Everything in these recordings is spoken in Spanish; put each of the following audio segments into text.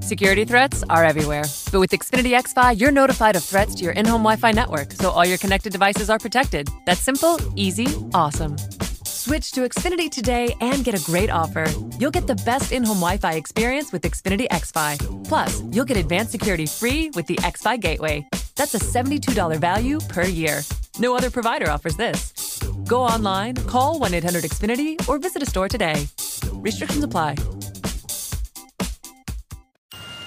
Security threats are everywhere. But with Xfinity XFi, you're notified of threats to your in home Wi Fi network, so all your connected devices are protected. That's simple, easy, awesome. Switch to Xfinity today and get a great offer. You'll get the best in home Wi Fi experience with Xfinity XFi. Plus, you'll get advanced security free with the XFi Gateway. That's a $72 value per year. No other provider offers this. Go online, call 1 800 Xfinity, or visit a store today. Restrictions apply.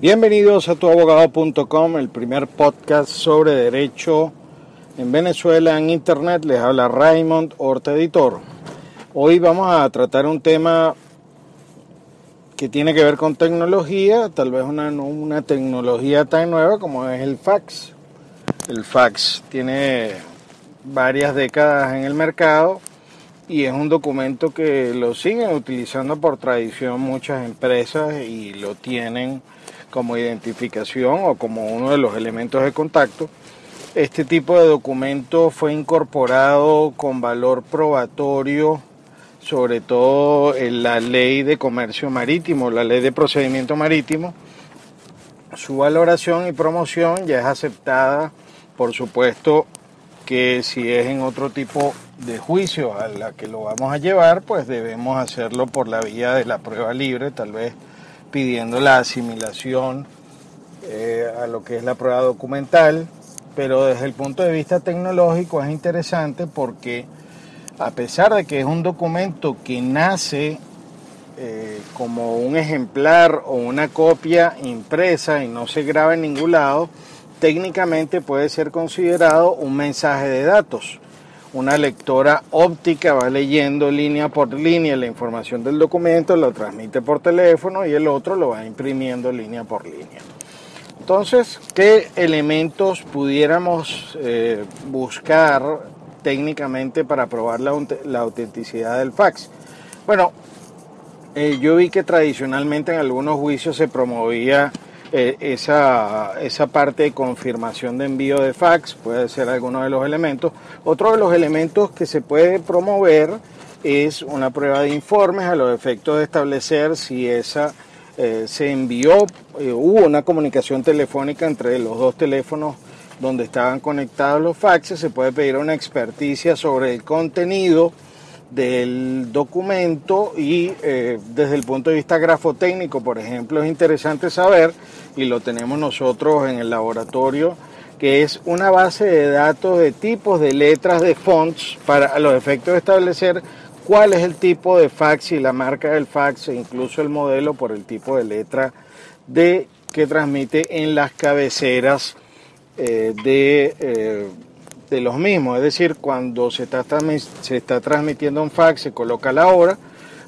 Bienvenidos a tuabogado.com, el primer podcast sobre derecho en Venezuela en Internet. Les habla Raymond Horta Editor. Hoy vamos a tratar un tema que tiene que ver con tecnología, tal vez una, una tecnología tan nueva como es el fax. El fax tiene varias décadas en el mercado y es un documento que lo siguen utilizando por tradición muchas empresas y lo tienen como identificación o como uno de los elementos de contacto. Este tipo de documento fue incorporado con valor probatorio, sobre todo en la ley de comercio marítimo, la ley de procedimiento marítimo. Su valoración y promoción ya es aceptada, por supuesto, que si es en otro tipo de juicio a la que lo vamos a llevar, pues debemos hacerlo por la vía de la prueba libre, tal vez pidiendo la asimilación eh, a lo que es la prueba documental, pero desde el punto de vista tecnológico es interesante porque a pesar de que es un documento que nace eh, como un ejemplar o una copia impresa y no se graba en ningún lado, técnicamente puede ser considerado un mensaje de datos. Una lectora óptica va leyendo línea por línea la información del documento, lo transmite por teléfono y el otro lo va imprimiendo línea por línea. Entonces, ¿qué elementos pudiéramos eh, buscar técnicamente para probar la, la autenticidad del fax? Bueno, eh, yo vi que tradicionalmente en algunos juicios se promovía eh, esa, esa parte de confirmación de envío de fax, puede ser alguno de los elementos. Otro de los elementos que se puede promover es una prueba de informes a los efectos de establecer si esa eh, se envió, eh, hubo una comunicación telefónica entre los dos teléfonos donde estaban conectados los faxes, se puede pedir una experticia sobre el contenido del documento y eh, desde el punto de vista grafotécnico, por ejemplo, es interesante saber, y lo tenemos nosotros en el laboratorio, que es una base de datos de tipos de letras de fonts para los efectos de establecer cuál es el tipo de fax y la marca del fax e incluso el modelo por el tipo de letra de, que transmite en las cabeceras eh, de... Eh, de los mismos, es decir, cuando se está, se está transmitiendo un fax se coloca la hora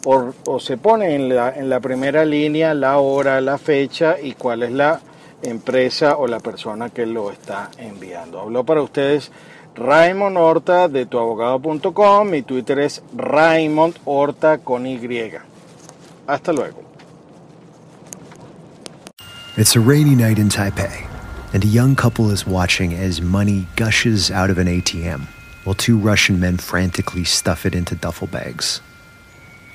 o, se pone en la, en la, primera línea la hora, la fecha y cuál es la empresa o la persona que lo está enviando. Habló para ustedes Raymond Horta de tuabogado.com, mi Twitter es Raymond Horta con Y. Hasta luego. It's a rainy night in Taipei. and a young couple is watching as money gushes out of an ATM while two Russian men frantically stuff it into duffel bags.